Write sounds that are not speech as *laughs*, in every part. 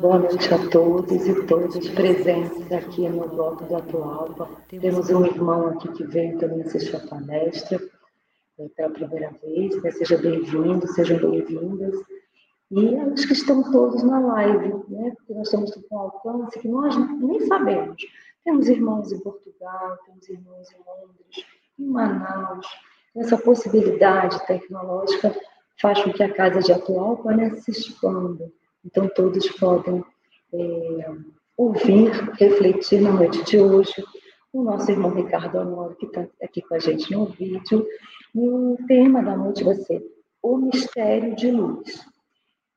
Boa noite a todos e todas presentes aqui no bloco do Atualpa. Temos um irmão aqui que veio também assistir a palestra é, pela primeira vez. Né? Seja bem-vindo, sejam bem-vindas. E acho que estão todos na live, né? porque nós estamos com um alcance que nós nem sabemos. Temos irmãos em Portugal, temos irmãos em Londres, em Manaus. Essa possibilidade tecnológica faz com que a casa de Atualpa né, se expanda então, todos podem é, ouvir, refletir na noite de hoje. O nosso irmão Ricardo Honório, que está aqui com a gente no vídeo. E o tema da noite vai ser O Mistério de Luz.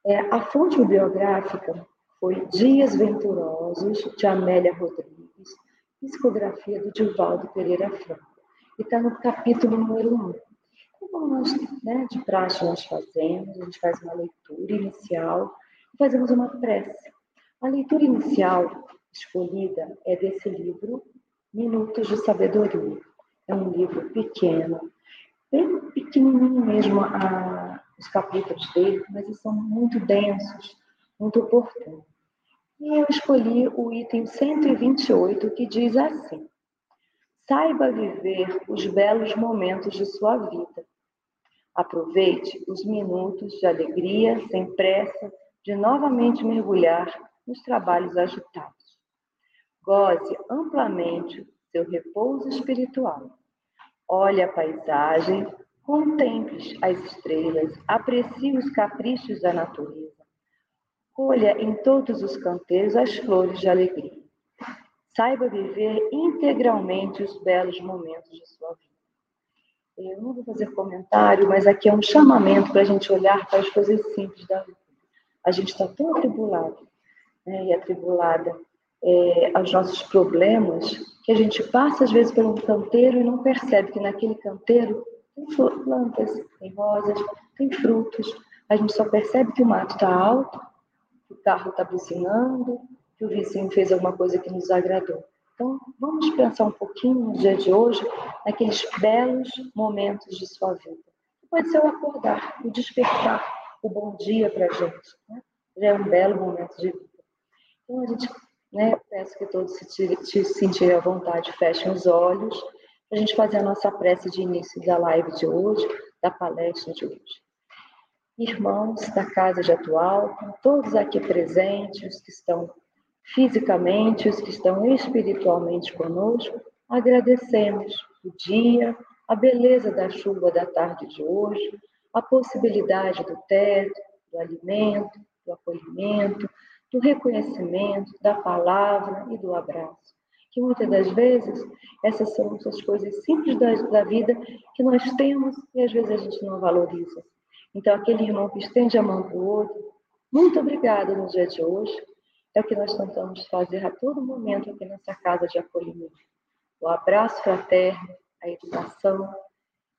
É, a fonte bibliográfica foi Dias Venturosos, de Amélia Rodrigues, psicografia do Divaldo Pereira Franco. E está no capítulo número 1. Como nós, né, de praxe, nós fazemos, a gente faz uma leitura inicial fazemos uma prece. A leitura inicial escolhida é desse livro, Minutos de Sabedoria. É um livro pequeno, bem pequenininho mesmo a, os capítulos dele, mas eles são muito densos, muito oportunos. E eu escolhi o item 128, que diz assim: Saiba viver os belos momentos de sua vida. Aproveite os minutos de alegria sem pressa de novamente mergulhar nos trabalhos agitados. Goze amplamente seu repouso espiritual. Olhe a paisagem, contemple as estrelas, aprecie os caprichos da natureza. Colha em todos os canteiros as flores de alegria. Saiba viver integralmente os belos momentos de sua vida. Eu não vou fazer comentário, mas aqui é um chamamento para a gente olhar para as coisas simples da vida a gente está tão atribulado né, e atribulada é, aos nossos problemas que a gente passa às vezes pelo canteiro e não percebe que naquele canteiro tem plantas, tem rosas, tem frutos. A gente só percebe que o mato está alto, que o carro está buzinando, que o vizinho fez alguma coisa que nos agradou. Então, vamos pensar um pouquinho no dia de hoje naqueles belos momentos de sua vida. Pode ser o acordar, o despertar, o bom dia para a gente. Né? Já é um belo momento de vida. Então, a gente, né, peço que todos se, tire, se sentirem à vontade, fechem os olhos, para a gente fazer a nossa prece de início da live de hoje, da palestra de hoje. Irmãos da Casa de Atual, todos aqui presentes, os que estão fisicamente, os que estão espiritualmente conosco, agradecemos o dia, a beleza da chuva da tarde de hoje, a possibilidade do teto, do alimento, do acolhimento, do reconhecimento, da palavra e do abraço. Que muitas das vezes essas são as coisas simples da, da vida que nós temos e às vezes a gente não valoriza. Então, aquele irmão que estende a mão para o outro, muito obrigado no dia de hoje, é o que nós tentamos fazer a todo momento aqui nessa casa de acolhimento. O abraço fraterno, a educação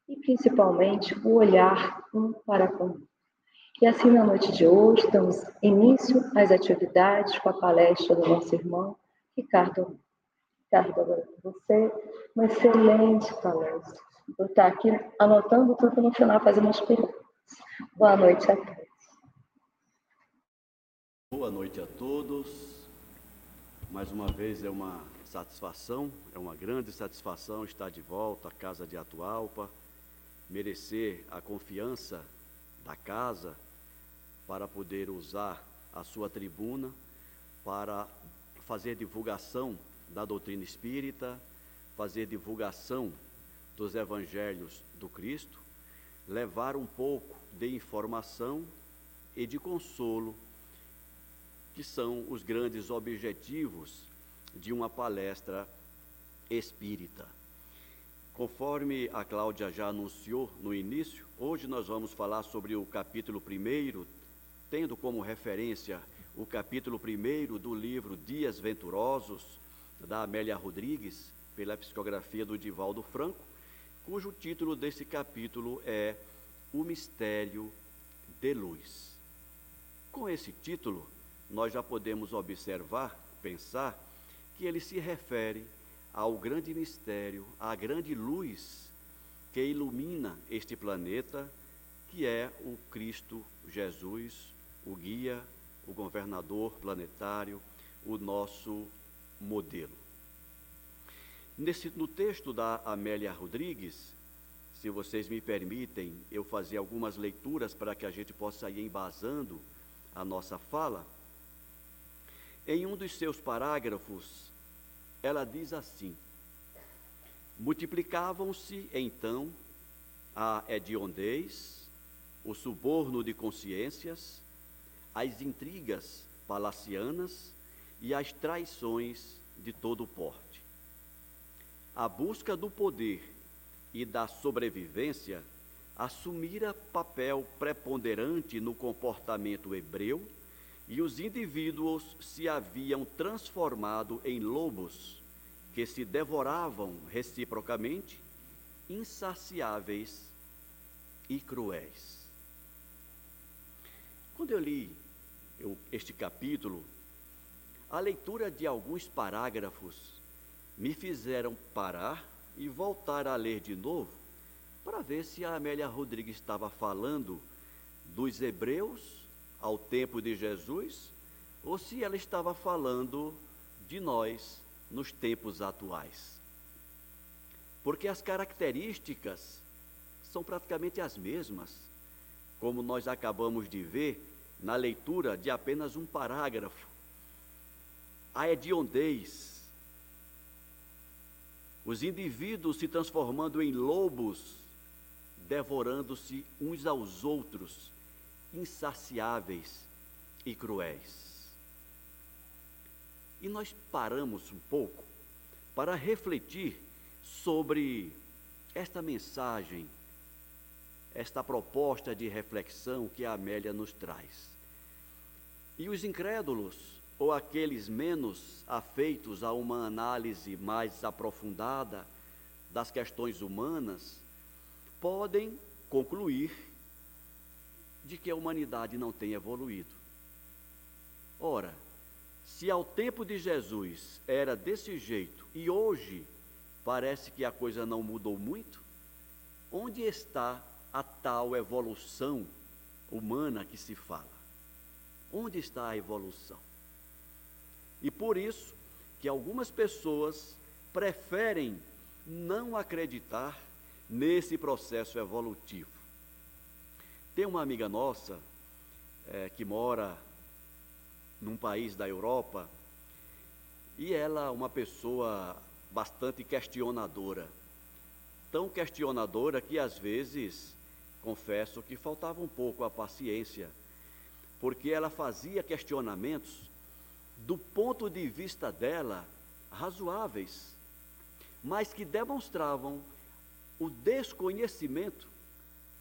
e principalmente o olhar um para com o. E assim, na noite de hoje, damos início às atividades com a palestra do nosso irmão Ricardo. Ricardo, agora com você, uma excelente palestra. Vou estar aqui anotando tudo no final, fazer umas perguntas. Boa noite a todos. Boa noite a todos. Mais uma vez é uma satisfação, é uma grande satisfação estar de volta à Casa de Atualpa, merecer a confiança da casa para poder usar a sua tribuna para fazer divulgação da doutrina espírita, fazer divulgação dos evangelhos do Cristo, levar um pouco de informação e de consolo, que são os grandes objetivos de uma palestra espírita. Conforme a Cláudia já anunciou no início, hoje nós vamos falar sobre o capítulo 1, tendo como referência o capítulo 1 do livro Dias Venturosos, da Amélia Rodrigues, pela psicografia do Divaldo Franco, cujo título desse capítulo é O Mistério de Luz. Com esse título, nós já podemos observar, pensar, que ele se refere ao grande mistério, à grande luz que ilumina este planeta, que é o Cristo Jesus, o guia, o governador planetário, o nosso modelo. Nesse, no texto da Amélia Rodrigues, se vocês me permitem eu fazer algumas leituras para que a gente possa ir embasando a nossa fala, em um dos seus parágrafos, ela diz assim: Multiplicavam-se então a hediondez, o suborno de consciências, as intrigas palacianas e as traições de todo porte. A busca do poder e da sobrevivência assumira papel preponderante no comportamento hebreu e os indivíduos se haviam transformado em lobos que se devoravam reciprocamente, insaciáveis e cruéis. Quando eu li eu, este capítulo, a leitura de alguns parágrafos me fizeram parar e voltar a ler de novo para ver se a Amélia Rodrigues estava falando dos hebreus ao tempo de Jesus ou se ela estava falando de nós nos tempos atuais. Porque as características são praticamente as mesmas, como nós acabamos de ver na leitura de apenas um parágrafo. A hediondez, os indivíduos se transformando em lobos, devorando-se uns aos outros, insaciáveis e cruéis. E nós paramos um pouco para refletir sobre esta mensagem, esta proposta de reflexão que a Amélia nos traz. E os incrédulos, ou aqueles menos afeitos a uma análise mais aprofundada das questões humanas, podem concluir de que a humanidade não tem evoluído. Ora, se ao tempo de Jesus era desse jeito e hoje parece que a coisa não mudou muito, onde está a tal evolução humana que se fala? Onde está a evolução? E por isso que algumas pessoas preferem não acreditar nesse processo evolutivo. Tem uma amiga nossa é, que mora num país da Europa e ela, uma pessoa bastante questionadora, tão questionadora que às vezes confesso que faltava um pouco a paciência, porque ela fazia questionamentos do ponto de vista dela razoáveis, mas que demonstravam o desconhecimento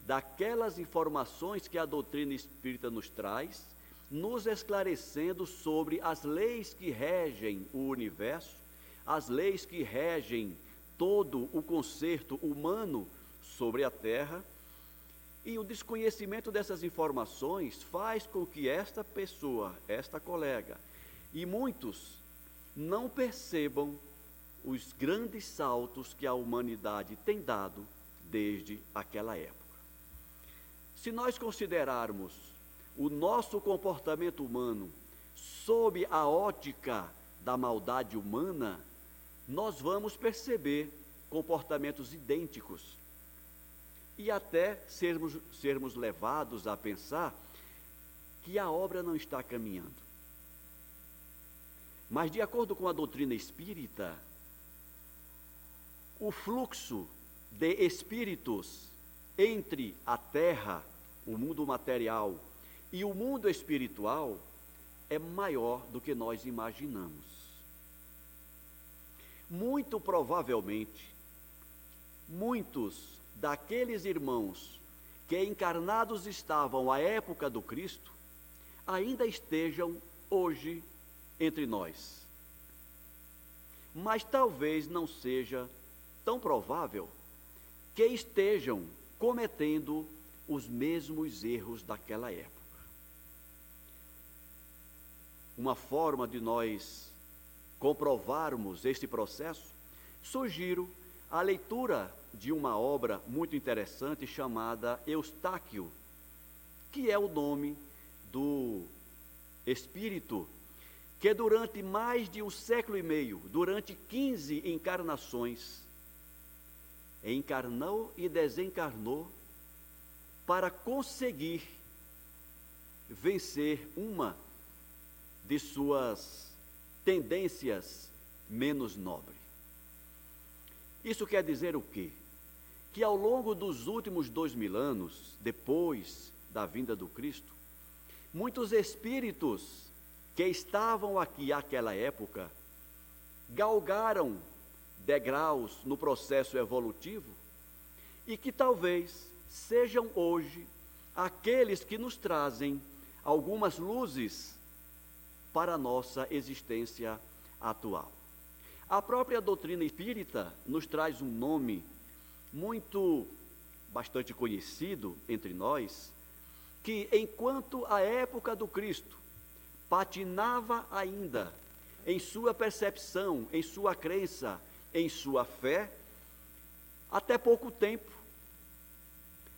daquelas informações que a doutrina espírita nos traz, nos esclarecendo sobre as leis que regem o universo, as leis que regem todo o concerto humano sobre a terra. E o desconhecimento dessas informações faz com que esta pessoa, esta colega, e muitos não percebam os grandes saltos que a humanidade tem dado desde aquela época. Se nós considerarmos o nosso comportamento humano sob a ótica da maldade humana, nós vamos perceber comportamentos idênticos e até sermos, sermos levados a pensar que a obra não está caminhando. Mas, de acordo com a doutrina espírita, o fluxo de espíritos entre a terra o mundo material e o mundo espiritual é maior do que nós imaginamos. Muito provavelmente, muitos daqueles irmãos que encarnados estavam à época do Cristo ainda estejam hoje entre nós. Mas talvez não seja tão provável que estejam cometendo os mesmos erros daquela época. Uma forma de nós comprovarmos este processo, sugiro a leitura de uma obra muito interessante chamada Eustáquio, que é o nome do espírito que durante mais de um século e meio, durante 15 encarnações, encarnou e desencarnou para conseguir vencer uma de suas tendências menos nobres. Isso quer dizer o quê? Que ao longo dos últimos dois mil anos, depois da vinda do Cristo, muitos espíritos que estavam aqui àquela época galgaram degraus no processo evolutivo e que talvez sejam hoje aqueles que nos trazem algumas luzes para a nossa existência atual. A própria doutrina espírita nos traz um nome muito bastante conhecido entre nós, que enquanto a época do Cristo patinava ainda em sua percepção, em sua crença, em sua fé, até pouco tempo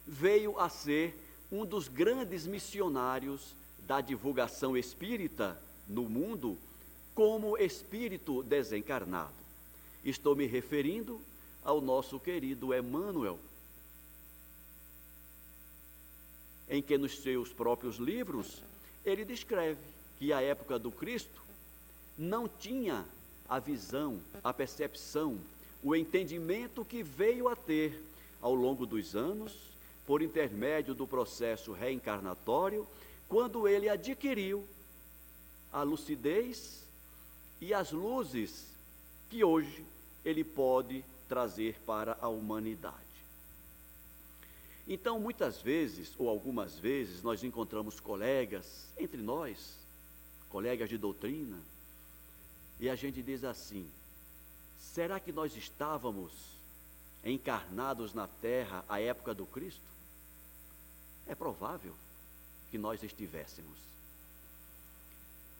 veio a ser um dos grandes missionários da divulgação espírita no mundo como espírito desencarnado. Estou me referindo ao nosso querido Emmanuel, em que nos seus próprios livros ele descreve que a época do Cristo não tinha a visão, a percepção, o entendimento que veio a ter ao longo dos anos por intermédio do processo reencarnatório, quando ele adquiriu a lucidez e as luzes que hoje ele pode trazer para a humanidade. Então, muitas vezes, ou algumas vezes, nós encontramos colegas entre nós, colegas de doutrina, e a gente diz assim: será que nós estávamos encarnados na terra à época do Cristo? É provável que nós estivéssemos.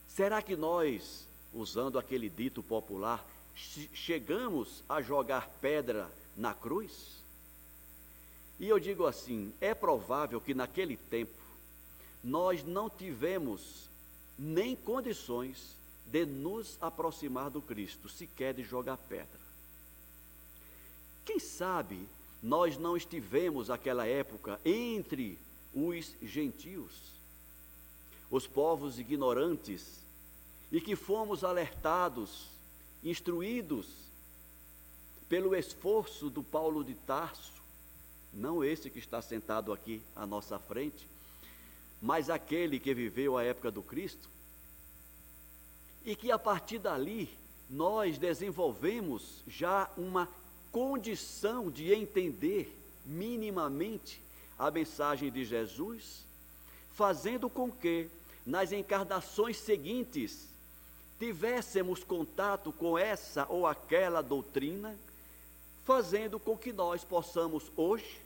Será que nós, usando aquele dito popular, chegamos a jogar pedra na cruz? E eu digo assim: é provável que naquele tempo nós não tivemos nem condições de nos aproximar do Cristo, sequer de jogar pedra. Quem sabe nós não estivemos naquela época entre os gentios, os povos ignorantes, e que fomos alertados, instruídos pelo esforço do Paulo de Tarso, não esse que está sentado aqui à nossa frente, mas aquele que viveu a época do Cristo, e que a partir dali nós desenvolvemos já uma condição de entender minimamente a mensagem de Jesus, fazendo com que nas encarnações seguintes tivéssemos contato com essa ou aquela doutrina, fazendo com que nós possamos hoje,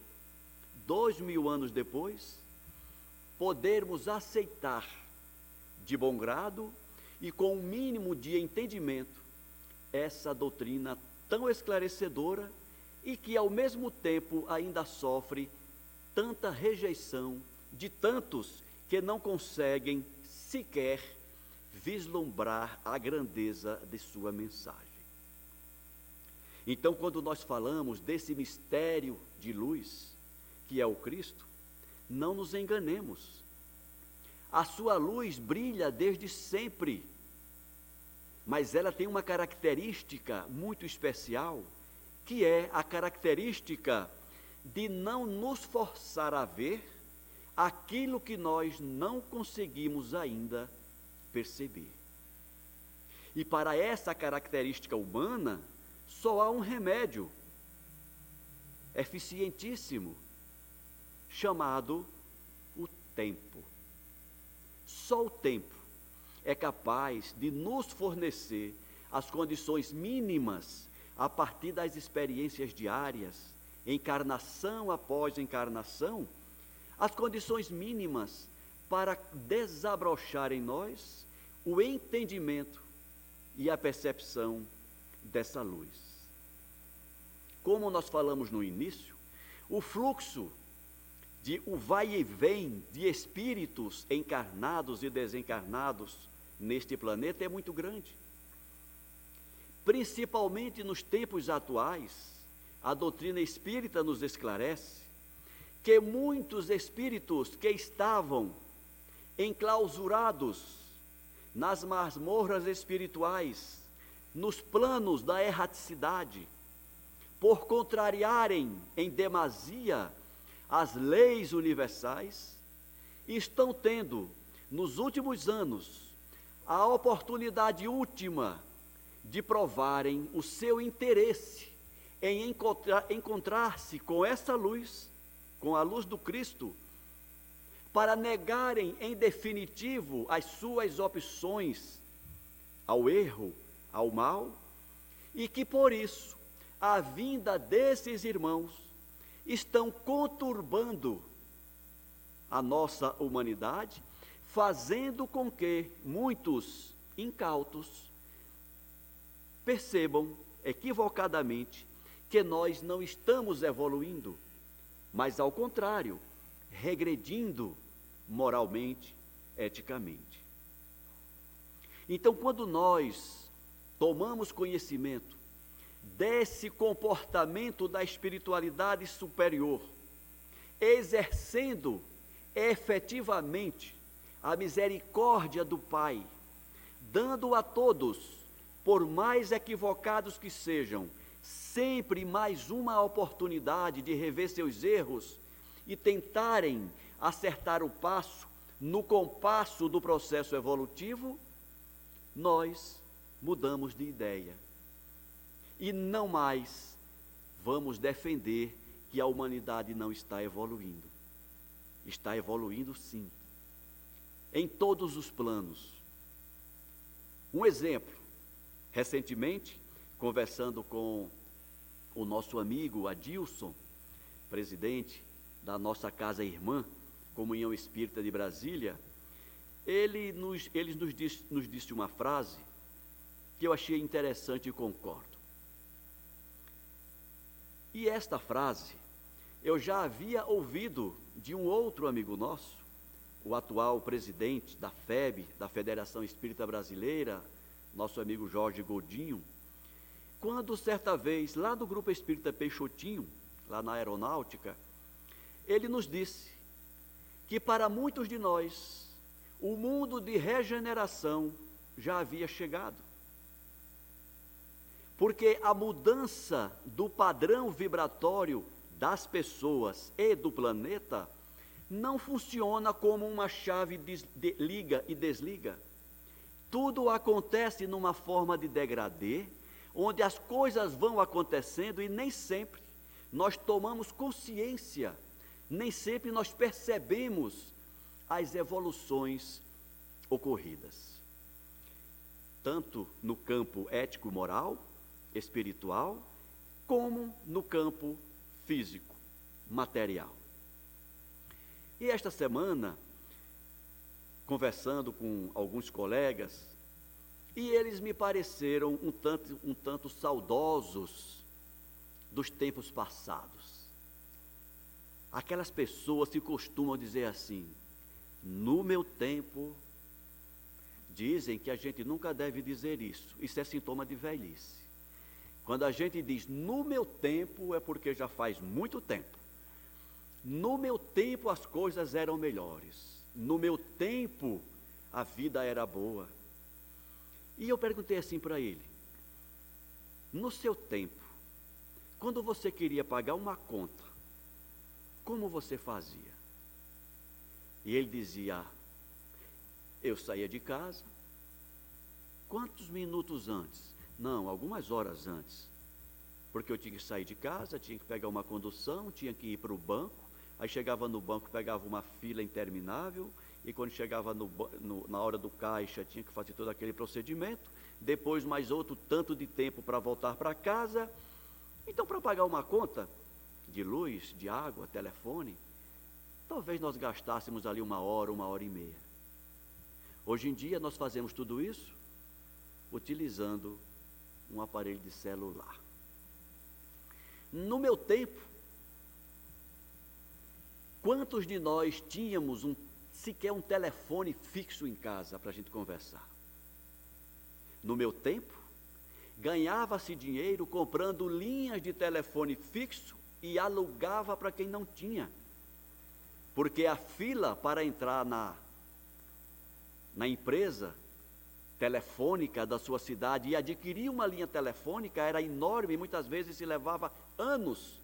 dois mil anos depois, podermos aceitar de bom grado e com um mínimo de entendimento essa doutrina tão esclarecedora e que ao mesmo tempo ainda sofre tanta rejeição de tantos que não conseguem sequer vislumbrar a grandeza de sua mensagem. Então, quando nós falamos desse mistério de luz, que é o Cristo, não nos enganemos. A sua luz brilha desde sempre, mas ela tem uma característica muito especial, que é a característica de não nos forçar a ver aquilo que nós não conseguimos ainda perceber. E para essa característica humana, só há um remédio eficientíssimo, chamado o tempo. Só o tempo é capaz de nos fornecer as condições mínimas a partir das experiências diárias, encarnação após encarnação, as condições mínimas para desabrochar em nós o entendimento e a percepção dessa luz. Como nós falamos no início, o fluxo de o vai e vem de espíritos encarnados e desencarnados neste planeta é muito grande. Principalmente nos tempos atuais, a doutrina espírita nos esclarece que muitos espíritos que estavam enclausurados nas masmorras espirituais, nos planos da erraticidade, por contrariarem em demasia as leis universais, estão tendo, nos últimos anos, a oportunidade última de provarem o seu interesse em encontrar, encontrar-se com essa luz, com a luz do Cristo, para negarem em definitivo as suas opções ao erro, ao mal, e que por isso a vinda desses irmãos estão conturbando a nossa humanidade, fazendo com que muitos incautos percebam equivocadamente que nós não estamos evoluindo, mas ao contrário, regredindo moralmente, eticamente. Então, quando nós tomamos conhecimento desse comportamento da espiritualidade superior, exercendo efetivamente a misericórdia do Pai, dando a todos, por mais equivocados que sejam, sempre mais uma oportunidade de rever seus erros e tentarem acertar o passo no compasso do processo evolutivo, nós mudamos de ideia. E não mais vamos defender que a humanidade não está evoluindo. Está evoluindo sim, em todos os planos. Um exemplo, recentemente, conversando com o nosso amigo Adilson, presidente da nossa casa irmã, Comunhão Espírita de Brasília, ele nos, ele nos, disse, nos disse uma frase que eu achei interessante e concordo. E esta frase eu já havia ouvido de um outro amigo nosso, o atual presidente da FEB, da Federação Espírita Brasileira, nosso amigo Jorge Godinho, quando certa vez, lá do Grupo Espírita Peixotinho, lá na aeronáutica, ele nos disse que para muitos de nós o mundo de regeneração já havia chegado. Porque a mudança do padrão vibratório das pessoas e do planeta não funciona como uma chave de liga e desliga. Tudo acontece numa forma de degradê, onde as coisas vão acontecendo e nem sempre nós tomamos consciência, nem sempre nós percebemos as evoluções ocorridas. Tanto no campo ético-moral, espiritual, como no campo físico, material. E esta semana, conversando com alguns colegas, e eles me pareceram um tanto, um tanto saudosos dos tempos passados. Aquelas pessoas que costumam dizer assim: no meu tempo, dizem que a gente nunca deve dizer isso, isso é sintoma de velhice. Quando a gente diz no meu tempo, é porque já faz muito tempo. No meu tempo as coisas eram melhores. No meu tempo a vida era boa. E eu perguntei assim para ele: No seu tempo, quando você queria pagar uma conta, como você fazia? E ele dizia: Eu saía de casa. Quantos minutos antes? Não, algumas horas antes. Porque eu tinha que sair de casa, tinha que pegar uma condução, tinha que ir para o banco. Aí chegava no banco, pegava uma fila interminável. E quando chegava no, no, na hora do caixa, tinha que fazer todo aquele procedimento. Depois, mais outro tanto de tempo para voltar para casa. Então, para pagar uma conta de luz, de água, telefone, talvez nós gastássemos ali uma hora, uma hora e meia. Hoje em dia, nós fazemos tudo isso utilizando um aparelho de celular. No meu tempo, quantos de nós tínhamos um, sequer um telefone fixo em casa para a gente conversar? No meu tempo, ganhava-se dinheiro comprando linhas de telefone fixo e alugava para quem não tinha. Porque a fila para entrar na, na empresa telefônica da sua cidade e adquirir uma linha telefônica era enorme, muitas vezes se levava anos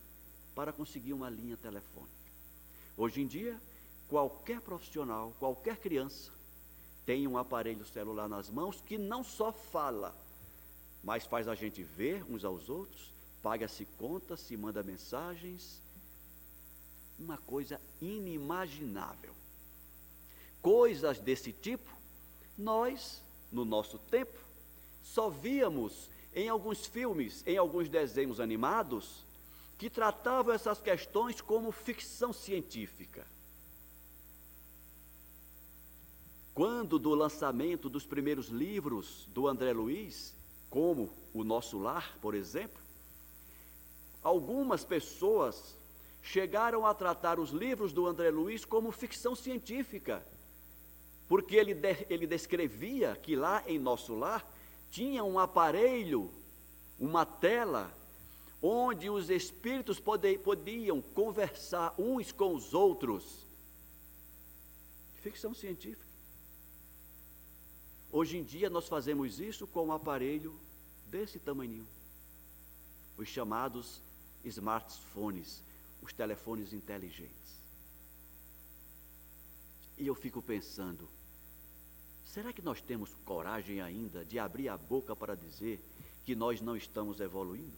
para conseguir uma linha telefônica. Hoje em dia, qualquer profissional, qualquer criança tem um aparelho celular nas mãos que não só fala, mas faz a gente ver uns aos outros, paga-se contas, se manda mensagens. Uma coisa inimaginável. Coisas desse tipo, nós no nosso tempo, só víamos em alguns filmes, em alguns desenhos animados, que tratavam essas questões como ficção científica. Quando do lançamento dos primeiros livros do André Luiz, como O Nosso Lar, por exemplo, algumas pessoas chegaram a tratar os livros do André Luiz como ficção científica porque ele, de, ele descrevia que lá em nosso lar tinha um aparelho, uma tela, onde os espíritos pode, podiam conversar uns com os outros. Ficção científica. Hoje em dia nós fazemos isso com um aparelho desse tamanho. Os chamados smartphones, os telefones inteligentes. E eu fico pensando, será que nós temos coragem ainda de abrir a boca para dizer que nós não estamos evoluindo?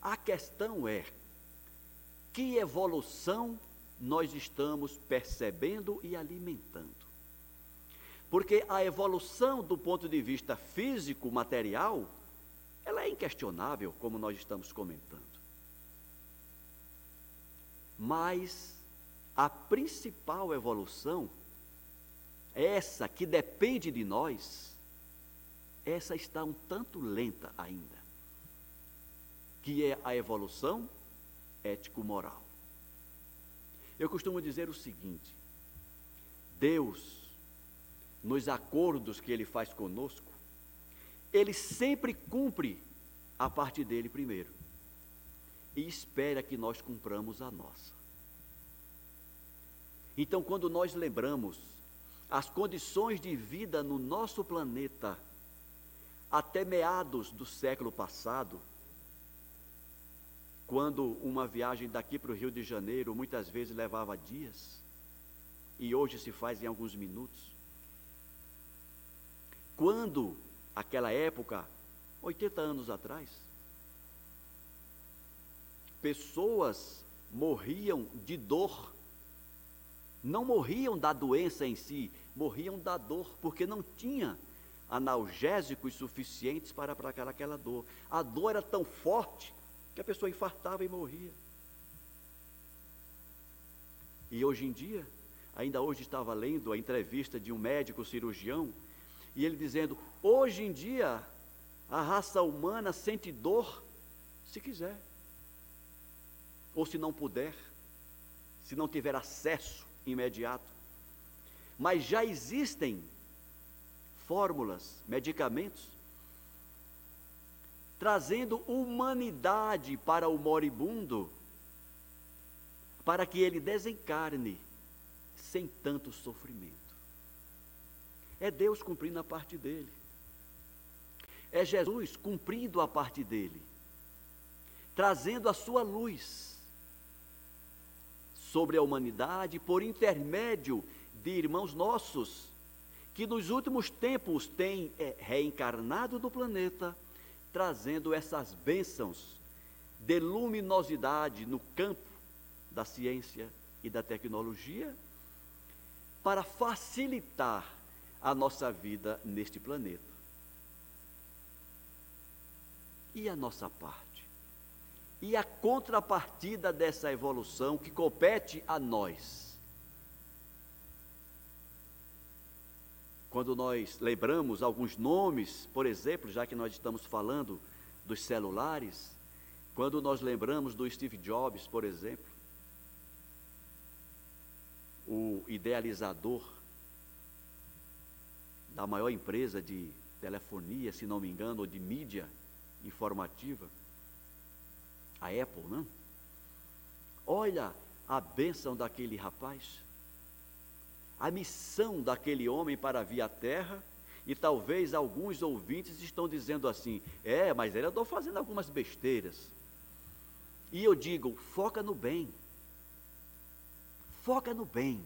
A questão é: que evolução nós estamos percebendo e alimentando? Porque a evolução do ponto de vista físico, material, ela é inquestionável, como nós estamos comentando. Mas a principal evolução, essa que depende de nós, essa está um tanto lenta ainda, que é a evolução ético-moral. Eu costumo dizer o seguinte: Deus, nos acordos que Ele faz conosco, Ele sempre cumpre a parte dele primeiro e espera que nós cumpramos a nossa. Então, quando nós lembramos as condições de vida no nosso planeta até meados do século passado, quando uma viagem daqui para o Rio de Janeiro muitas vezes levava dias, e hoje se faz em alguns minutos. Quando, aquela época, 80 anos atrás, pessoas morriam de dor, não morriam da doença em si, morriam da dor, porque não tinha analgésicos suficientes para aplacar aquela dor. A dor era tão forte que a pessoa infartava e morria. E hoje em dia, ainda hoje estava lendo a entrevista de um médico cirurgião, e ele dizendo: hoje em dia, a raça humana sente dor se quiser, ou se não puder, se não tiver acesso imediato. Mas já existem fórmulas, medicamentos, trazendo humanidade para o moribundo, para que ele desencarne sem tanto sofrimento. É Deus cumprindo a parte dele. É Jesus cumprindo a parte dele, trazendo a sua luz sobre a humanidade por intermédio de irmãos nossos que nos últimos tempos têm é, reencarnado do planeta, trazendo essas bênçãos de luminosidade no campo da ciência e da tecnologia, para facilitar a nossa vida neste planeta. E a nossa parte? E a contrapartida dessa evolução que compete a nós? Quando nós lembramos alguns nomes, por exemplo, já que nós estamos falando dos celulares, quando nós lembramos do Steve Jobs, por exemplo, o idealizador da maior empresa de telefonia, se não me engano, ou de mídia informativa, a Apple, não? Olha a bênção daquele rapaz a missão daquele homem para vir à terra, e talvez alguns ouvintes estão dizendo assim: é, mas ele andou fazendo algumas besteiras. E eu digo: foca no bem. Foca no bem.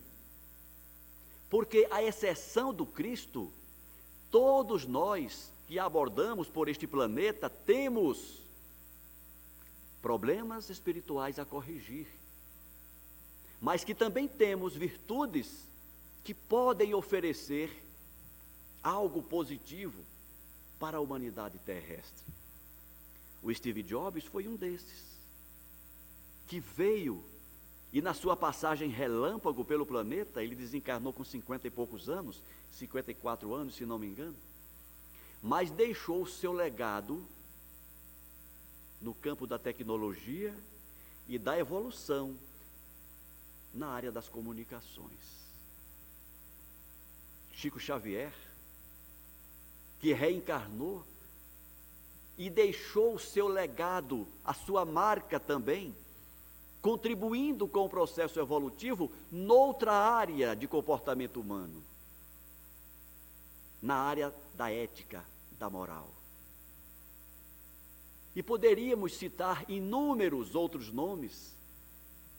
Porque, a exceção do Cristo, todos nós que abordamos por este planeta temos problemas espirituais a corrigir, mas que também temos virtudes que podem oferecer algo positivo para a humanidade terrestre. O Steve Jobs foi um desses, que veio e na sua passagem relâmpago pelo planeta, ele desencarnou com cinquenta e poucos anos, 54 anos, se não me engano, mas deixou o seu legado no campo da tecnologia e da evolução na área das comunicações. Chico Xavier, que reencarnou e deixou o seu legado, a sua marca também, contribuindo com o processo evolutivo noutra área de comportamento humano, na área da ética, da moral. E poderíamos citar inúmeros outros nomes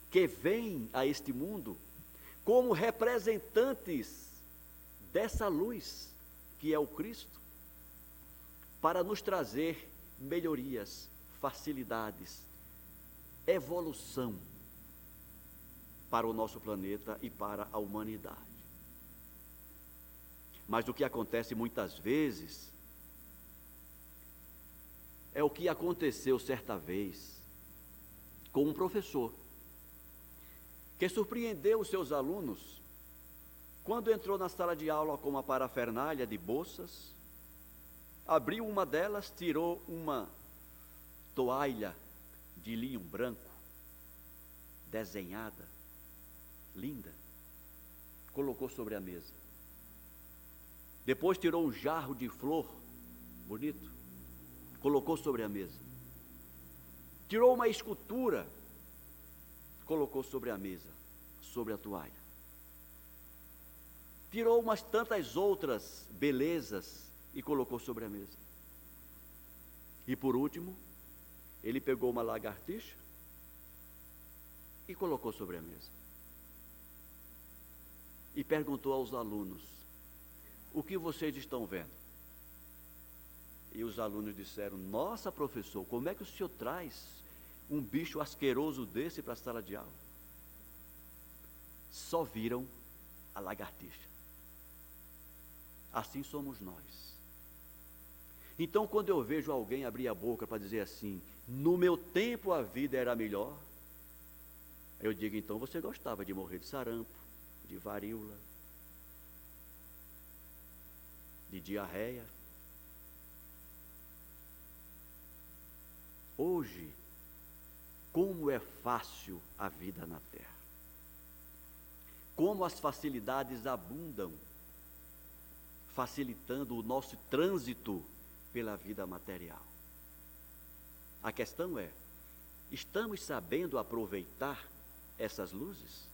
que vêm a este mundo como representantes dessa luz que é o Cristo, para nos trazer melhorias, facilidades, evolução para o nosso planeta e para a humanidade. Mas o que acontece muitas vezes é o que aconteceu certa vez com um professor que surpreendeu os seus alunos quando entrou na sala de aula com uma parafernália de bolsas, abriu uma delas, tirou uma toalha de linho branco, desenhada, linda, colocou sobre a mesa. Depois tirou um jarro de flor, bonito, colocou sobre a mesa. Tirou uma escultura, colocou sobre a mesa, sobre a toalha tirou umas tantas outras belezas e colocou sobre a mesa. E por último, ele pegou uma lagartixa, e colocou sobre a mesa. E perguntou aos alunos: O que vocês estão vendo? E os alunos disseram: Nossa, professor, como é que o senhor traz um bicho asqueroso desse para a sala de aula? Só viram a lagartixa. Assim somos nós. Então, quando eu vejo alguém abrir a boca para dizer assim: No meu tempo a vida era melhor, eu digo: Então você gostava de morrer de sarampo, de varíola, de diarreia. Hoje, como é fácil a vida na terra. Como as facilidades abundam, facilitando o nosso trânsito pela vida material. A questão é: estamos sabendo aproveitar essas luzes?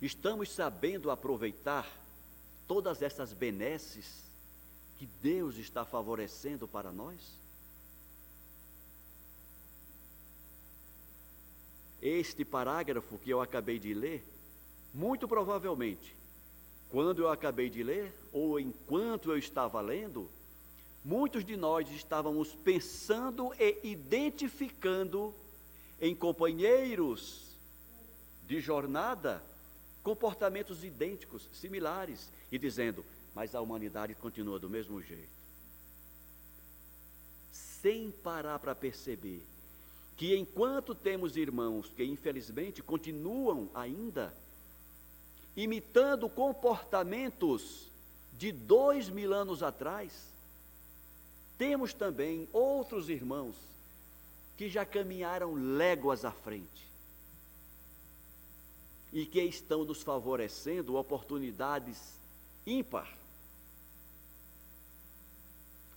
Estamos sabendo aproveitar todas essas benesses que Deus está favorecendo para nós? Este parágrafo que eu acabei de ler, muito provavelmente, quando eu acabei de ler, ou enquanto eu estava lendo, muitos de nós estávamos pensando e identificando em companheiros de jornada comportamentos idênticos, similares, e dizendo: mas a humanidade continua do mesmo jeito. Sem parar para perceber que enquanto temos irmãos que infelizmente continuam ainda imitando comportamentos de dois mil anos atrás, temos também outros irmãos que já caminharam léguas à frente e que estão nos favorecendo oportunidades ímpar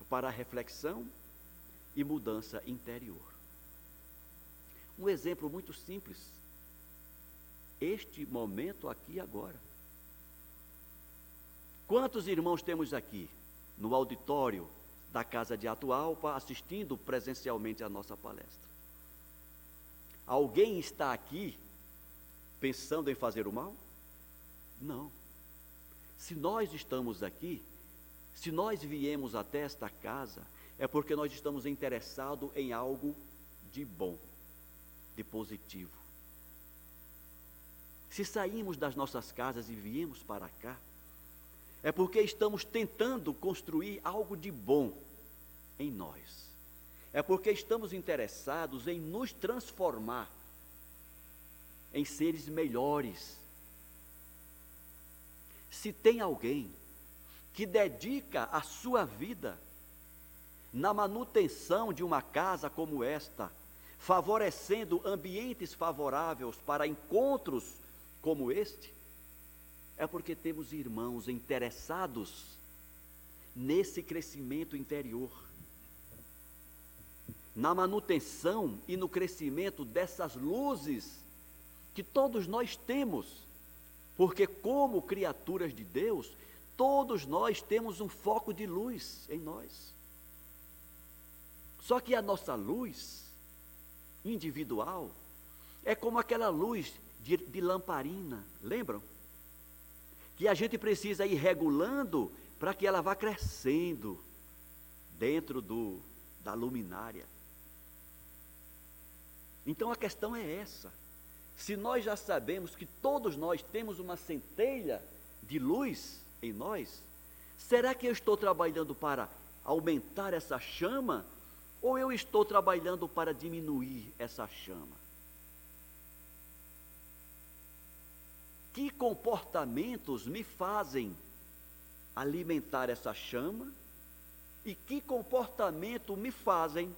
para reflexão e mudança interior. Um exemplo muito simples. Este momento aqui agora. Quantos irmãos temos aqui no auditório da Casa de Atualpa assistindo presencialmente a nossa palestra? Alguém está aqui pensando em fazer o mal? Não. Se nós estamos aqui, se nós viemos até esta casa, é porque nós estamos interessados em algo de bom de positivo. Se saímos das nossas casas e viemos para cá, é porque estamos tentando construir algo de bom em nós. É porque estamos interessados em nos transformar em seres melhores. Se tem alguém que dedica a sua vida na manutenção de uma casa como esta, favorecendo ambientes favoráveis para encontros como este, é porque temos irmãos interessados nesse crescimento interior, na manutenção e no crescimento dessas luzes que todos nós temos, porque, como criaturas de Deus, todos nós temos um foco de luz em nós. Só que a nossa luz, individual é como aquela luz de, de lamparina, lembram? Que a gente precisa ir regulando para que ela vá crescendo dentro do, da luminária. Então a questão é essa. Se nós já sabemos que todos nós temos uma centelha de luz em nós, será que eu estou trabalhando para aumentar essa chama ou eu estou trabalhando para diminuir essa chama? Que comportamentos me fazem alimentar essa chama? E que comportamento me fazem,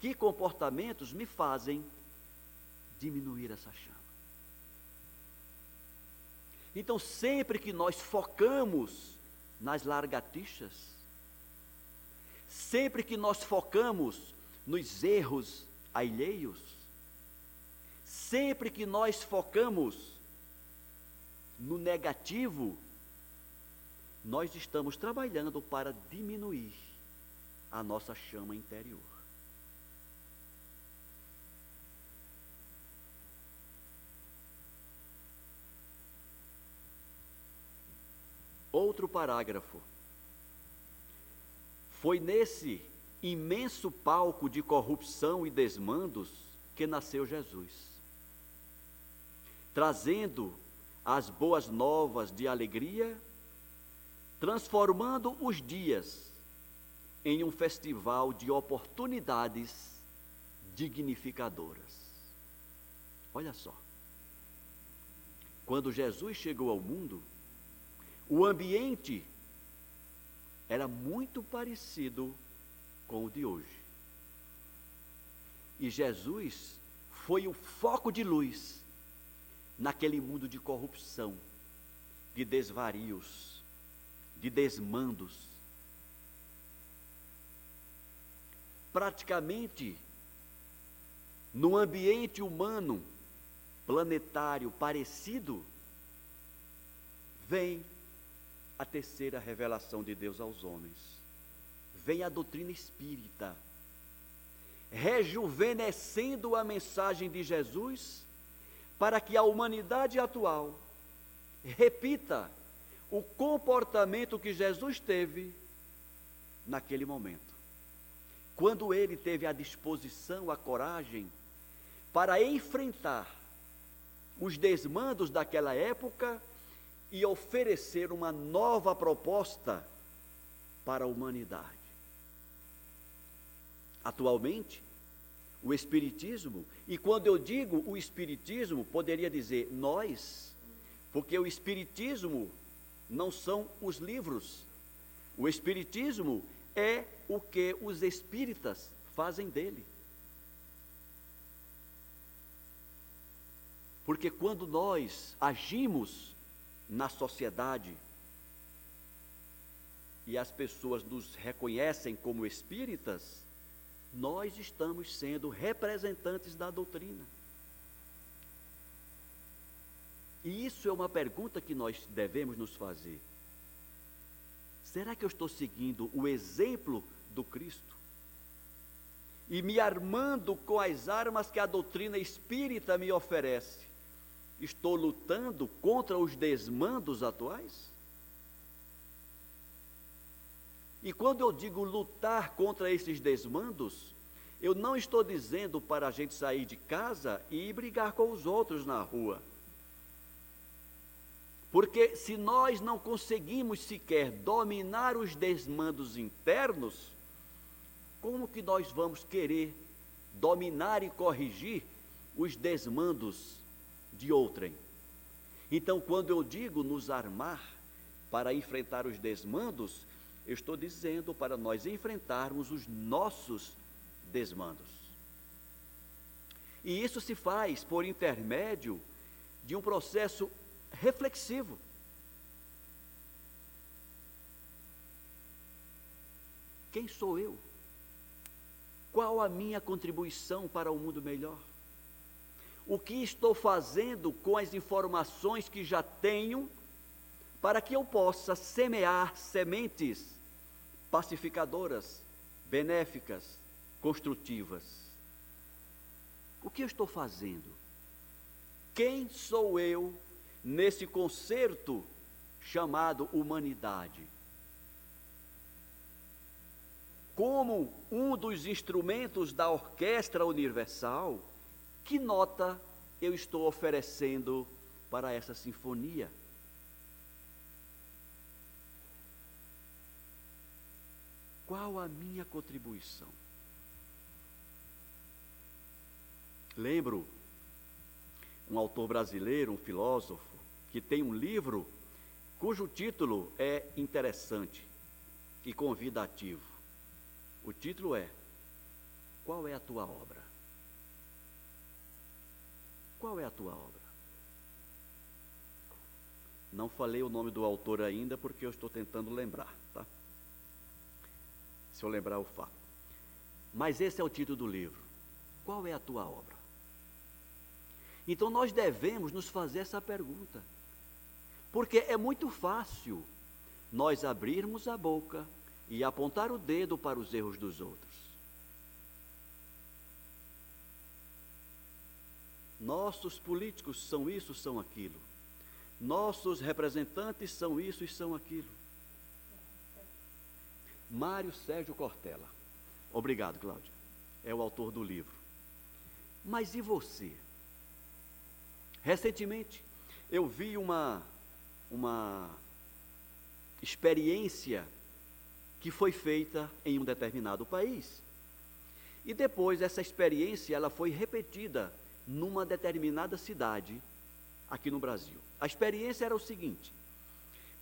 que comportamentos me fazem diminuir essa chama? Então, sempre que nós focamos nas largatixas, Sempre que nós focamos nos erros alheios, sempre que nós focamos no negativo, nós estamos trabalhando para diminuir a nossa chama interior. Outro parágrafo. Foi nesse imenso palco de corrupção e desmandos que nasceu Jesus, trazendo as boas novas de alegria, transformando os dias em um festival de oportunidades dignificadoras. Olha só. Quando Jesus chegou ao mundo, o ambiente era muito parecido com o de hoje. E Jesus foi o foco de luz naquele mundo de corrupção, de desvarios, de desmandos. Praticamente, no ambiente humano, planetário parecido, vem a terceira revelação de Deus aos homens. Vem a doutrina espírita, rejuvenescendo a mensagem de Jesus, para que a humanidade atual repita o comportamento que Jesus teve naquele momento. Quando ele teve a disposição, a coragem para enfrentar os desmandos daquela época e oferecer uma nova proposta para a humanidade. Atualmente, o Espiritismo, e quando eu digo o Espiritismo, poderia dizer nós, porque o Espiritismo não são os livros, o Espiritismo é o que os espíritas fazem dele. Porque quando nós agimos na sociedade e as pessoas nos reconhecem como espíritas, nós estamos sendo representantes da doutrina. E isso é uma pergunta que nós devemos nos fazer. Será que eu estou seguindo o exemplo do Cristo? E me armando com as armas que a doutrina espírita me oferece? Estou lutando contra os desmandos atuais? E quando eu digo lutar contra esses desmandos, eu não estou dizendo para a gente sair de casa e brigar com os outros na rua. Porque se nós não conseguimos sequer dominar os desmandos internos, como que nós vamos querer dominar e corrigir os desmandos de outrem. Então, quando eu digo nos armar para enfrentar os desmandos, eu estou dizendo para nós enfrentarmos os nossos desmandos. E isso se faz por intermédio de um processo reflexivo. Quem sou eu? Qual a minha contribuição para o um mundo melhor? O que estou fazendo com as informações que já tenho, para que eu possa semear sementes pacificadoras, benéficas, construtivas. O que eu estou fazendo? Quem sou eu nesse concerto chamado humanidade? Como um dos instrumentos da orquestra universal, que nota eu estou oferecendo para essa sinfonia? Qual a minha contribuição? Lembro um autor brasileiro, um filósofo, que tem um livro cujo título é interessante e convidativo. O título é Qual é a tua obra? Qual é a tua obra? Não falei o nome do autor ainda porque eu estou tentando lembrar, tá? Se eu lembrar, eu falo. Mas esse é o título do livro. Qual é a tua obra? Então nós devemos nos fazer essa pergunta. Porque é muito fácil nós abrirmos a boca e apontar o dedo para os erros dos outros. Nossos políticos são isso, são aquilo. Nossos representantes são isso e são aquilo. Mário Sérgio Cortella. Obrigado, Cláudia. É o autor do livro. Mas e você? Recentemente, eu vi uma, uma experiência que foi feita em um determinado país. E depois essa experiência ela foi repetida numa determinada cidade aqui no Brasil. A experiência era o seguinte: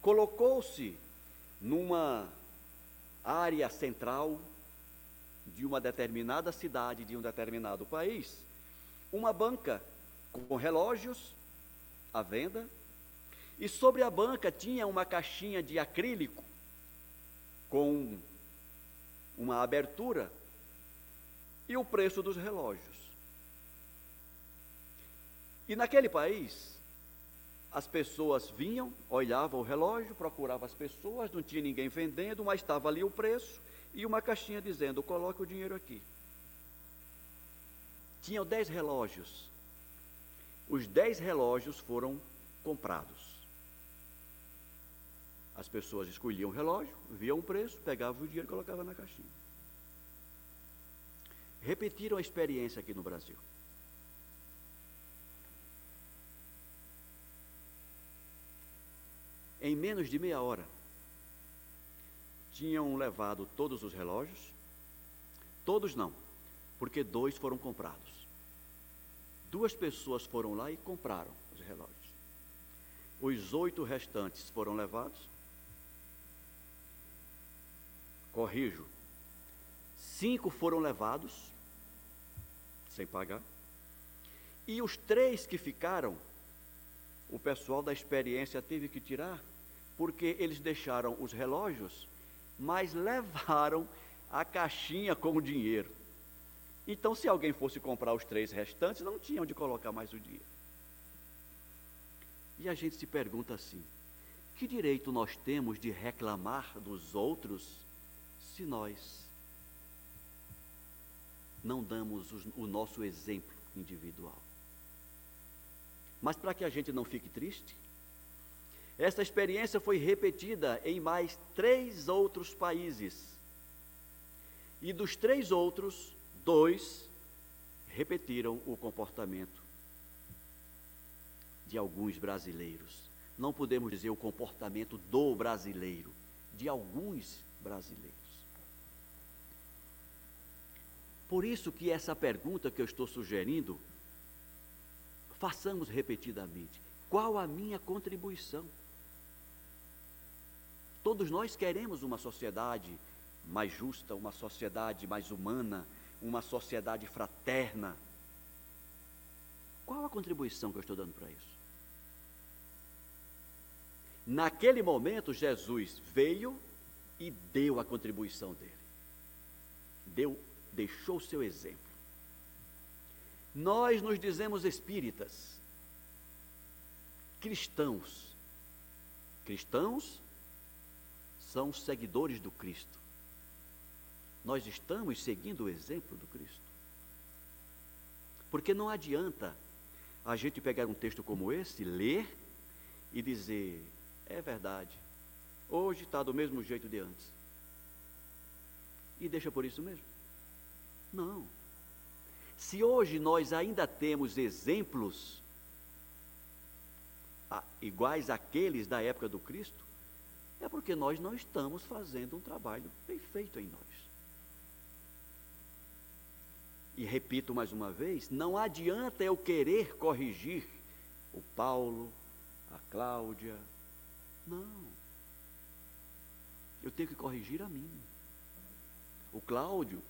colocou-se numa área central de uma determinada cidade, de um determinado país, uma banca com relógios à venda, e sobre a banca tinha uma caixinha de acrílico com uma abertura e o preço dos relógios. E naquele país, as pessoas vinham, olhavam o relógio, procuravam as pessoas, não tinha ninguém vendendo, mas estava ali o preço e uma caixinha dizendo: coloque o dinheiro aqui. Tinham dez relógios. Os dez relógios foram comprados. As pessoas escolhiam o relógio, viam o preço, pegavam o dinheiro e colocavam na caixinha. Repetiram a experiência aqui no Brasil. Em menos de meia hora, tinham levado todos os relógios, todos não, porque dois foram comprados. Duas pessoas foram lá e compraram os relógios. Os oito restantes foram levados. Corrijo. Cinco foram levados, sem pagar. E os três que ficaram, o pessoal da experiência teve que tirar, porque eles deixaram os relógios, mas levaram a caixinha com o dinheiro. Então, se alguém fosse comprar os três restantes, não tinha onde colocar mais o dinheiro. E a gente se pergunta assim: que direito nós temos de reclamar dos outros se nós não damos o nosso exemplo individual? Mas para que a gente não fique triste, essa experiência foi repetida em mais três outros países. E dos três outros, dois repetiram o comportamento de alguns brasileiros. Não podemos dizer o comportamento do brasileiro, de alguns brasileiros. Por isso que essa pergunta que eu estou sugerindo, façamos repetidamente. Qual a minha contribuição? Todos nós queremos uma sociedade mais justa, uma sociedade mais humana, uma sociedade fraterna. Qual a contribuição que eu estou dando para isso? Naquele momento, Jesus veio e deu a contribuição dele. Deu, deixou o seu exemplo. Nós nos dizemos espíritas, cristãos. Cristãos são seguidores do Cristo. Nós estamos seguindo o exemplo do Cristo. Porque não adianta a gente pegar um texto como esse, ler e dizer: é verdade, hoje está do mesmo jeito de antes. E deixa por isso mesmo? Não. Se hoje nós ainda temos exemplos iguais àqueles da época do Cristo, é porque nós não estamos fazendo um trabalho bem feito em nós. E repito mais uma vez: não adianta eu querer corrigir o Paulo, a Cláudia. Não. Eu tenho que corrigir a mim. O Cláudio,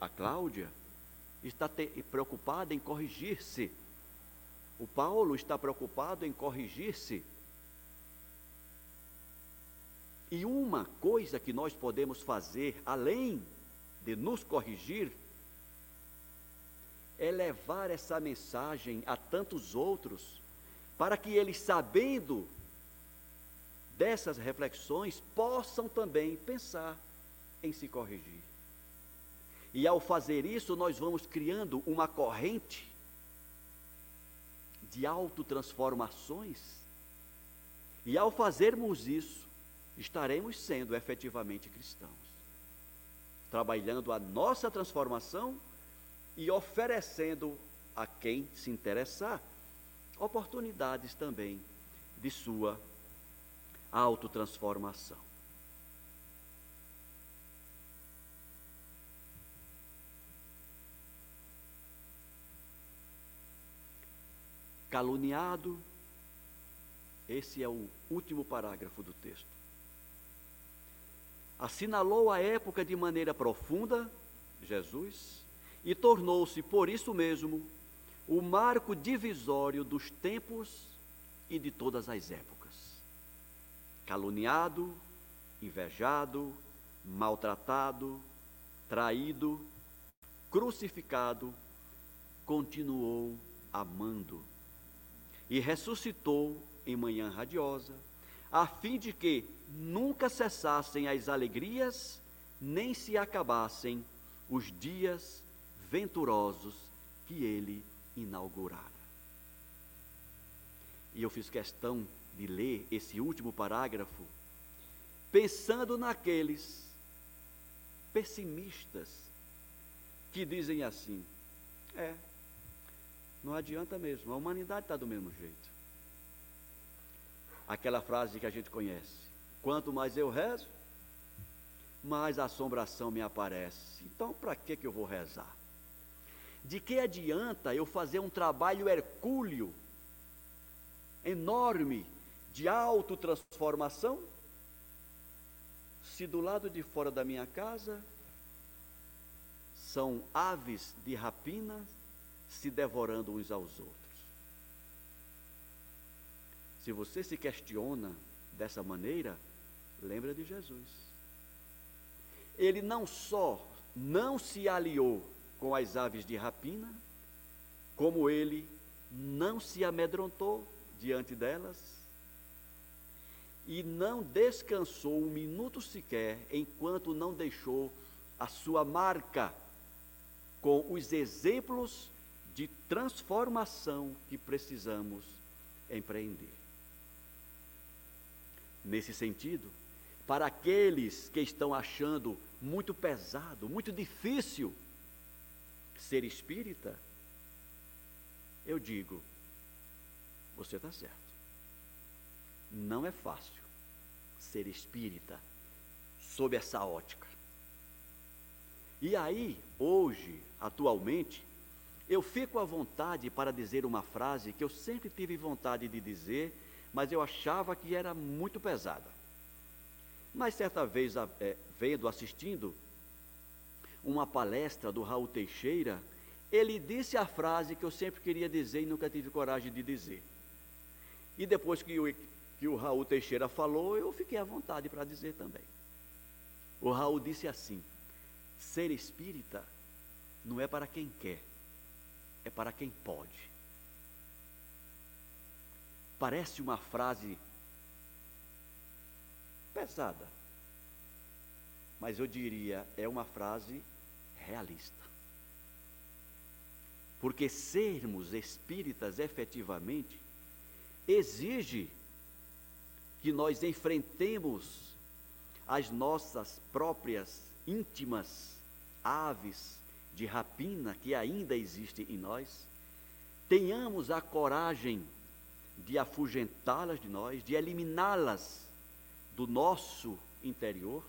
a Cláudia, está preocupada em corrigir-se. O Paulo está preocupado em corrigir-se. E uma coisa que nós podemos fazer, além de nos corrigir, é levar essa mensagem a tantos outros, para que eles, sabendo dessas reflexões, possam também pensar em se corrigir. E ao fazer isso, nós vamos criando uma corrente de autotransformações E ao fazermos isso, estaremos sendo efetivamente cristãos, trabalhando a nossa transformação e oferecendo a quem se interessar oportunidades também de sua autotransformação. Caluniado, esse é o último parágrafo do texto. Assinalou a época de maneira profunda, Jesus, e tornou-se, por isso mesmo, o marco divisório dos tempos e de todas as épocas. Caluniado, invejado, maltratado, traído, crucificado, continuou amando e ressuscitou em manhã radiosa, a fim de que nunca cessassem as alegrias, nem se acabassem os dias venturosos que ele inaugurara. E eu fiz questão de ler esse último parágrafo, pensando naqueles pessimistas que dizem assim: é, não adianta mesmo, a humanidade está do mesmo jeito. Aquela frase que a gente conhece: quanto mais eu rezo, mais assombração me aparece. Então, para que, que eu vou rezar? De que adianta eu fazer um trabalho hercúleo, enorme, de autotransformação, se do lado de fora da minha casa são aves de rapina se devorando uns aos outros? Se você se questiona dessa maneira, lembra de Jesus. Ele não só não se aliou com as aves de rapina, como ele não se amedrontou diante delas e não descansou um minuto sequer enquanto não deixou a sua marca com os exemplos de transformação que precisamos empreender. Nesse sentido, para aqueles que estão achando muito pesado, muito difícil ser espírita, eu digo, você está certo. Não é fácil ser espírita sob essa ótica. E aí, hoje, atualmente, eu fico à vontade para dizer uma frase que eu sempre tive vontade de dizer, mas eu achava que era muito pesada. Mas certa vez, é, vendo, assistindo uma palestra do Raul Teixeira, ele disse a frase que eu sempre queria dizer e nunca tive coragem de dizer. E depois que que o Raul Teixeira falou, eu fiquei à vontade para dizer também. O Raul disse assim: ser espírita não é para quem quer, é para quem pode. Parece uma frase pesada, mas eu diria, é uma frase realista. Porque sermos espíritas efetivamente exige que nós enfrentemos as nossas próprias íntimas aves de rapina que ainda existem em nós, tenhamos a coragem de afugentá-las de nós, de eliminá-las do nosso interior,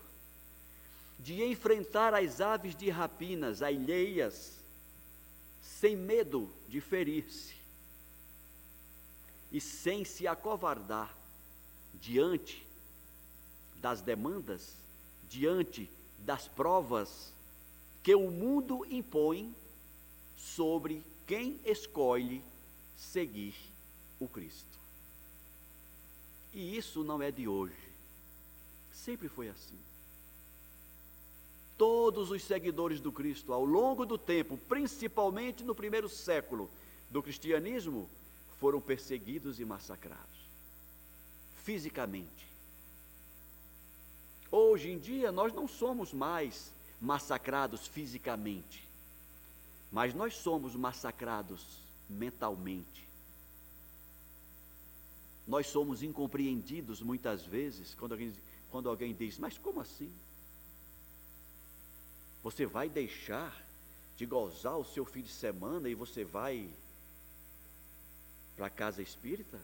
de enfrentar as aves de rapinas alheias, sem medo de ferir-se e sem se acovardar diante das demandas, diante das provas que o mundo impõe sobre quem escolhe seguir o Cristo. E isso não é de hoje. Sempre foi assim. Todos os seguidores do Cristo, ao longo do tempo, principalmente no primeiro século do cristianismo, foram perseguidos e massacrados, fisicamente. Hoje em dia, nós não somos mais massacrados fisicamente, mas nós somos massacrados mentalmente. Nós somos incompreendidos muitas vezes quando alguém, quando alguém diz: Mas como assim? Você vai deixar de gozar o seu fim de semana e você vai para a casa espírita?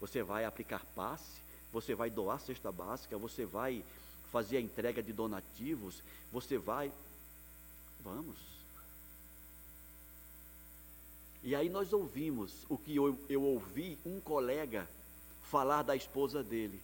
Você vai aplicar passe? Você vai doar cesta básica? Você vai fazer a entrega de donativos? Você vai. Vamos. E aí nós ouvimos o que eu, eu ouvi um colega falar da esposa dele,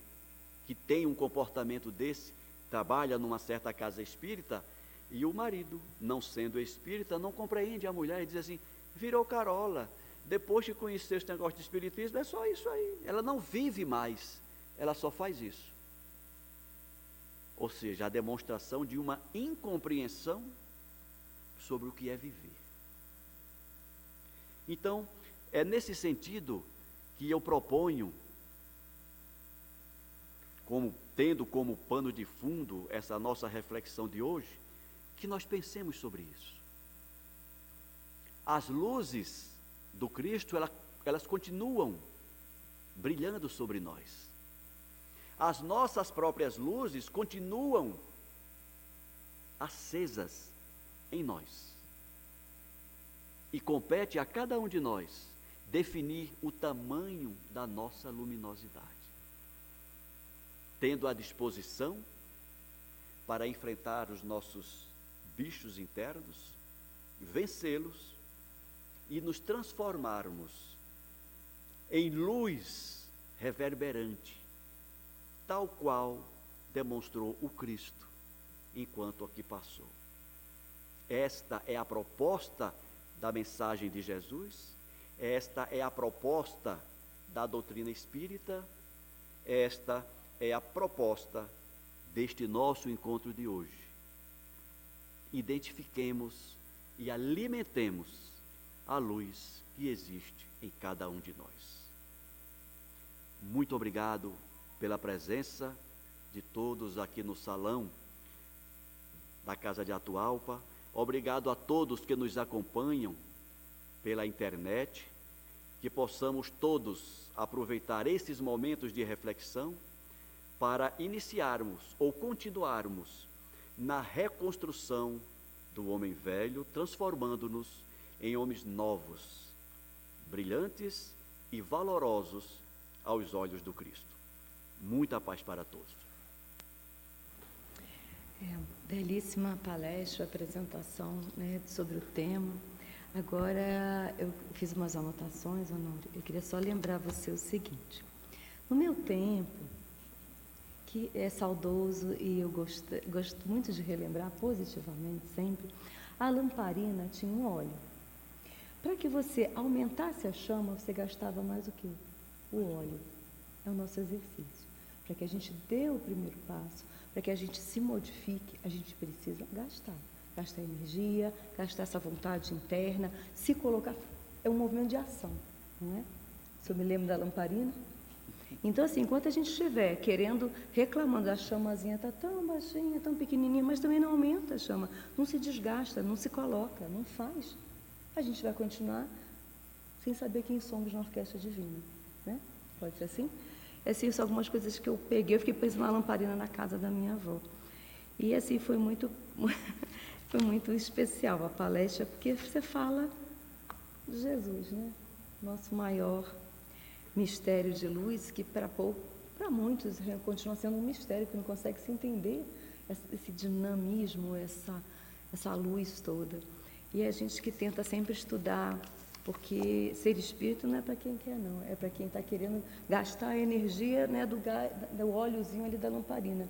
que tem um comportamento desse, trabalha numa certa casa espírita, e o marido, não sendo espírita, não compreende a mulher e diz assim: virou carola. Depois que conheceu esse negócio de espiritismo, é só isso aí. Ela não vive mais, ela só faz isso. Ou seja, a demonstração de uma incompreensão sobre o que é viver. Então, é nesse sentido que eu proponho, como tendo como pano de fundo essa nossa reflexão de hoje, que nós pensemos sobre isso. As luzes do Cristo, elas, elas continuam brilhando sobre nós. As nossas próprias luzes continuam acesas em nós. E compete a cada um de nós definir o tamanho da nossa luminosidade, tendo a disposição para enfrentar os nossos bichos internos, vencê-los e nos transformarmos em luz reverberante, tal qual demonstrou o Cristo enquanto aqui passou. Esta é a proposta da mensagem de Jesus, esta é a proposta da doutrina espírita, esta é a proposta deste nosso encontro de hoje. Identifiquemos e alimentemos a luz que existe em cada um de nós. Muito obrigado pela presença de todos aqui no salão da Casa de Atualpa. Obrigado a todos que nos acompanham pela internet, que possamos todos aproveitar esses momentos de reflexão para iniciarmos ou continuarmos na reconstrução do homem velho, transformando-nos em homens novos, brilhantes e valorosos aos olhos do Cristo. Muita paz para todos. É, belíssima palestra, apresentação né, sobre o tema. Agora, eu fiz umas anotações, Honório. Eu queria só lembrar você o seguinte. No meu tempo, que é saudoso e eu gosto, gosto muito de relembrar positivamente sempre, a lamparina tinha um óleo. Para que você aumentasse a chama, você gastava mais o que? O óleo. É o nosso exercício. Para que a gente dê o primeiro passo, para que a gente se modifique, a gente precisa gastar. Gastar energia, gastar essa vontade interna, se colocar. É um movimento de ação, não é? Se eu me lembro da lamparina. Então, assim, enquanto a gente estiver querendo, reclamando, a chamazinha está tão baixinha, tão pequenininha, mas também não aumenta a chama, não se desgasta, não se coloca, não faz. A gente vai continuar sem saber quem somos na orquestra divina, né? Pode ser assim? assim, são algumas coisas que eu peguei, eu fiquei pensando na lamparina na casa da minha avó. E assim foi muito, *laughs* foi muito especial a palestra, porque você fala de Jesus, né? Nosso maior mistério de luz, que para para muitos continua sendo um mistério que não consegue se entender esse dinamismo, essa, essa luz toda. E a gente que tenta sempre estudar porque ser espírito não é para quem quer, não. É para quem está querendo gastar a energia né, do, do óleozinho ali da lamparina.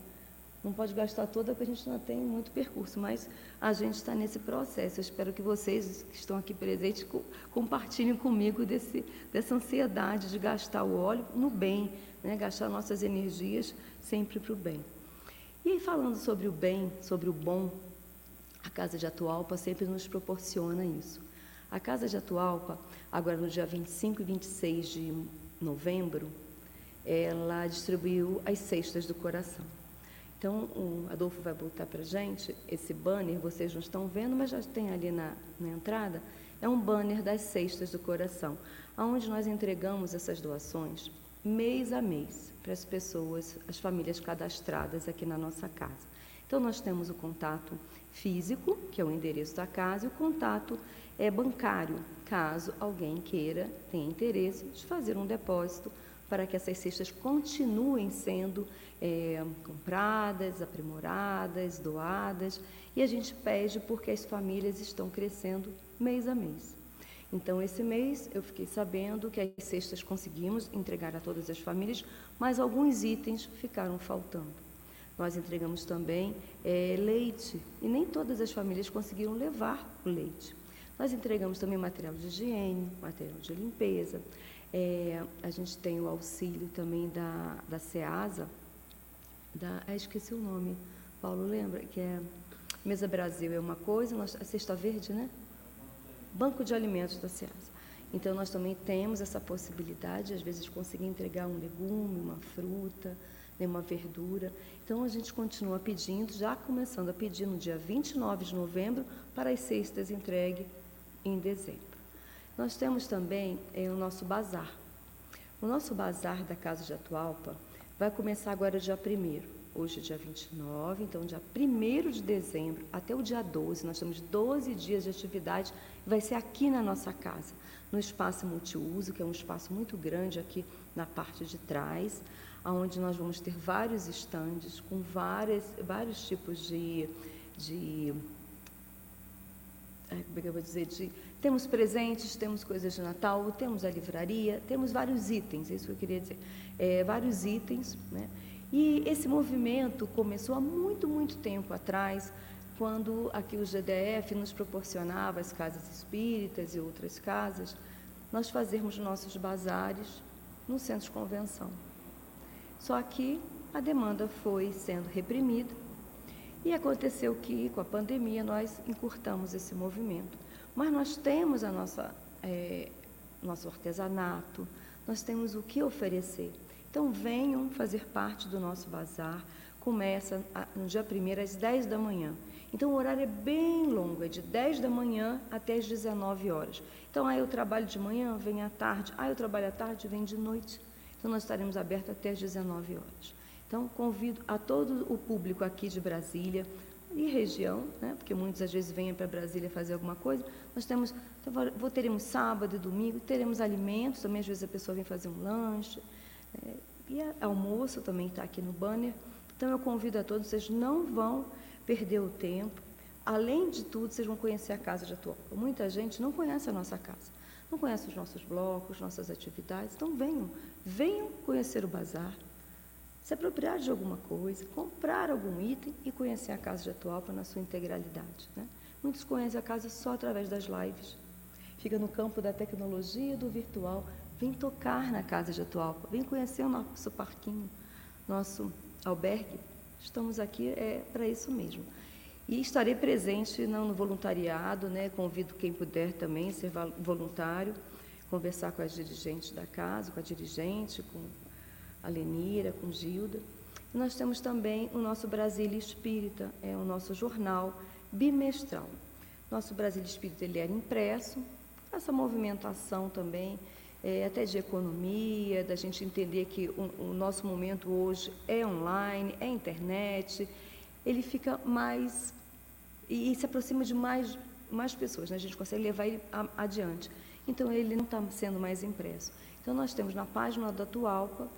Não pode gastar toda porque a gente não tem muito percurso, mas a gente está nesse processo. Eu espero que vocês que estão aqui presentes compartilhem comigo desse, dessa ansiedade de gastar o óleo no bem, né? gastar nossas energias sempre para o bem. E falando sobre o bem, sobre o bom, a Casa de Atualpa sempre nos proporciona isso. A Casa de Atualpa, agora no dia 25 e 26 de novembro, ela distribuiu as cestas do coração. Então, o Adolfo vai botar para gente esse banner, vocês não estão vendo, mas já tem ali na, na entrada, é um banner das cestas do coração, onde nós entregamos essas doações mês a mês para as pessoas, as famílias cadastradas aqui na nossa casa. Então nós temos o contato físico, que é o endereço da casa, e o contato é bancário, caso alguém queira, tenha interesse de fazer um depósito para que essas cestas continuem sendo é, compradas, aprimoradas, doadas, e a gente pede porque as famílias estão crescendo mês a mês. Então, esse mês eu fiquei sabendo que as cestas conseguimos entregar a todas as famílias, mas alguns itens ficaram faltando. Nós entregamos também é, leite e nem todas as famílias conseguiram levar o leite. Nós entregamos também material de higiene, material de limpeza. É, a gente tem o auxílio também da, da SEASA, da, ah, esqueci o nome, Paulo lembra? Que é Mesa Brasil é uma coisa, nós, a Cesta Verde, né? Banco de Alimentos da SEASA. Então, nós também temos essa possibilidade, às vezes, de conseguir entregar um legume, uma fruta, né, uma verdura. Então, a gente continua pedindo, já começando a pedir no dia 29 de novembro, para as cestas entregue em dezembro. Nós temos também é, o nosso bazar. O nosso bazar da Casa de Atualpa vai começar agora dia 1 Hoje é dia 29, então dia 1 de dezembro até o dia 12, nós temos 12 dias de atividade, vai ser aqui na nossa casa, no espaço multiuso, que é um espaço muito grande aqui na parte de trás, onde nós vamos ter vários estandes com várias, vários tipos de, de como é que eu vou dizer, de, temos presentes, temos coisas de Natal, temos a livraria, temos vários itens, é isso que eu queria dizer, é, vários itens, né? E esse movimento começou há muito, muito tempo atrás, quando aqui o GDF nos proporcionava as casas espíritas e outras casas, nós fazermos nossos bazares no centro de convenção. Só que a demanda foi sendo reprimida e aconteceu que, com a pandemia, nós encurtamos esse movimento. Mas nós temos a nossa, é, nosso artesanato, nós temos o que oferecer. Então venham fazer parte do nosso bazar. Começa no dia 1 às 10 da manhã. Então o horário é bem longo, é de 10 da manhã até as 19 horas. Então aí eu trabalho de manhã, vem à tarde. Aí eu trabalho à tarde, vem de noite. Então nós estaremos abertos até as 19 horas. Então convido a todo o público aqui de Brasília e região, né, porque muitas às vezes vêm para Brasília fazer alguma coisa. Nós temos, então, teremos sábado e domingo, teremos alimentos, também às vezes a pessoa vem fazer um lanche. É, e almoço também está aqui no banner. Então eu convido a todos, vocês não vão perder o tempo. Além de tudo, vocês vão conhecer a casa de Atual. Muita gente não conhece a nossa casa, não conhece os nossos blocos, nossas atividades. Então venham, venham conhecer o bazar, se apropriar de alguma coisa, comprar algum item e conhecer a casa de Atualpa na sua integralidade. Né? Muitos conhecem a casa só através das lives. Fica no campo da tecnologia, do virtual, Vem tocar na casa de Atualpa, vem conhecer o nosso parquinho, nosso albergue. Estamos aqui é para isso mesmo. E estarei presente no voluntariado, né? convido quem puder também ser voluntário, conversar com as dirigentes da casa, com a dirigente, com a Lenira, com Gilda. E nós temos também o nosso Brasília Espírita, é o nosso jornal bimestral. Nosso Brasília Espírita ele era impresso, essa movimentação também é, até de economia, da gente entender que o, o, nosso momento hoje é online, é internet, ele fica mais e, e se aproxima de mais, mais pessoas, né? a gente consegue levar ele a, adiante. Então ele não está sendo mais impresso. Então nós temos na página da Atualpa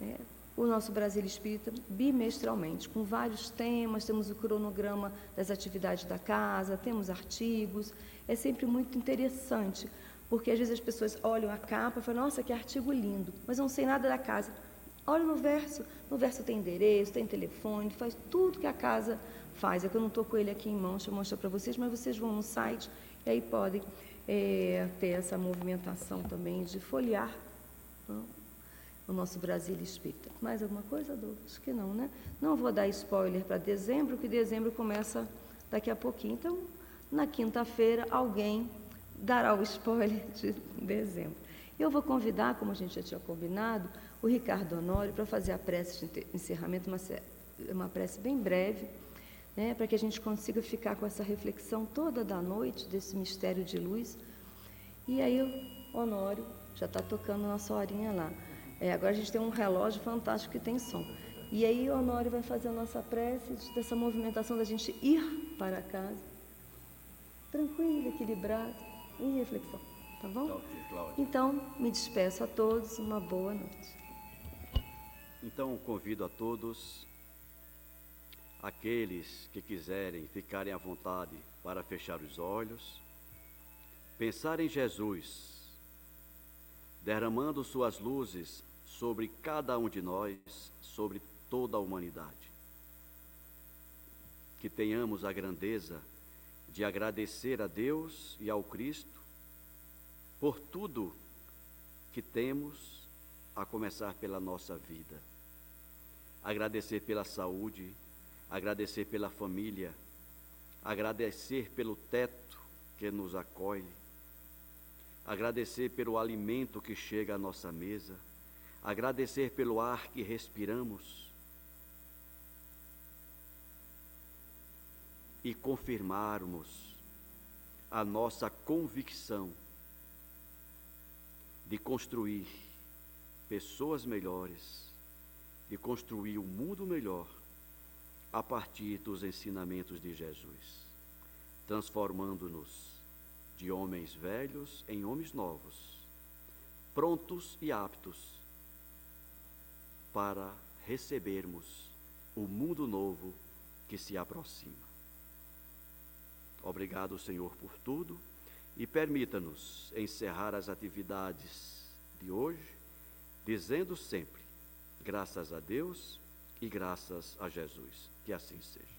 né, o nosso Brasil Espírita bimestralmente, com vários temas, temos o cronograma das atividades da casa, temos artigos, é sempre muito interessante, porque às vezes as pessoas olham a capa e falam, nossa, que artigo lindo, mas não sei nada da casa. Olha no verso, no verso tem endereço, tem telefone, faz tudo que a casa faz. É que eu não estou com ele aqui em mãos, deixa eu mostrar para vocês, mas vocês vão no site e aí podem é, ter essa movimentação também de folhear não? o nosso Brasil Espírita. Mais alguma coisa? Acho que não, né? Não vou dar spoiler para dezembro, que dezembro começa daqui a pouquinho. Então, na quinta-feira, alguém dará o spoiler de dezembro. Eu vou convidar, como a gente já tinha combinado, o Ricardo Honório para fazer a prece de encerramento, uma, uma prece bem breve, né, para que a gente consiga ficar com essa reflexão toda da noite, desse mistério de luz. E aí o Honório já está tocando nossa horinha lá. É, agora a gente tem um relógio fantástico que tem som. E aí o Honório vai fazer a nossa prece dessa movimentação da gente ir para casa, tranquilo, equilibrado, em reflexão. Tá bom? Então, me despeço a todos, uma boa noite. Então, convido a todos, aqueles que quiserem ficarem à vontade para fechar os olhos, pensar em Jesus, derramando suas luzes sobre cada um de nós, sobre toda a humanidade. Que tenhamos a grandeza de agradecer a Deus e ao Cristo por tudo que temos, a começar pela nossa vida. Agradecer pela saúde, agradecer pela família, agradecer pelo teto que nos acolhe, agradecer pelo alimento que chega à nossa mesa, agradecer pelo ar que respiramos e confirmarmos a nossa convicção de construir pessoas melhores, de construir um mundo melhor a partir dos ensinamentos de Jesus, transformando-nos de homens velhos em homens novos, prontos e aptos para recebermos o mundo novo que se aproxima. Obrigado, Senhor, por tudo e permita-nos encerrar as atividades de hoje dizendo sempre: graças a Deus e graças a Jesus. Que assim seja.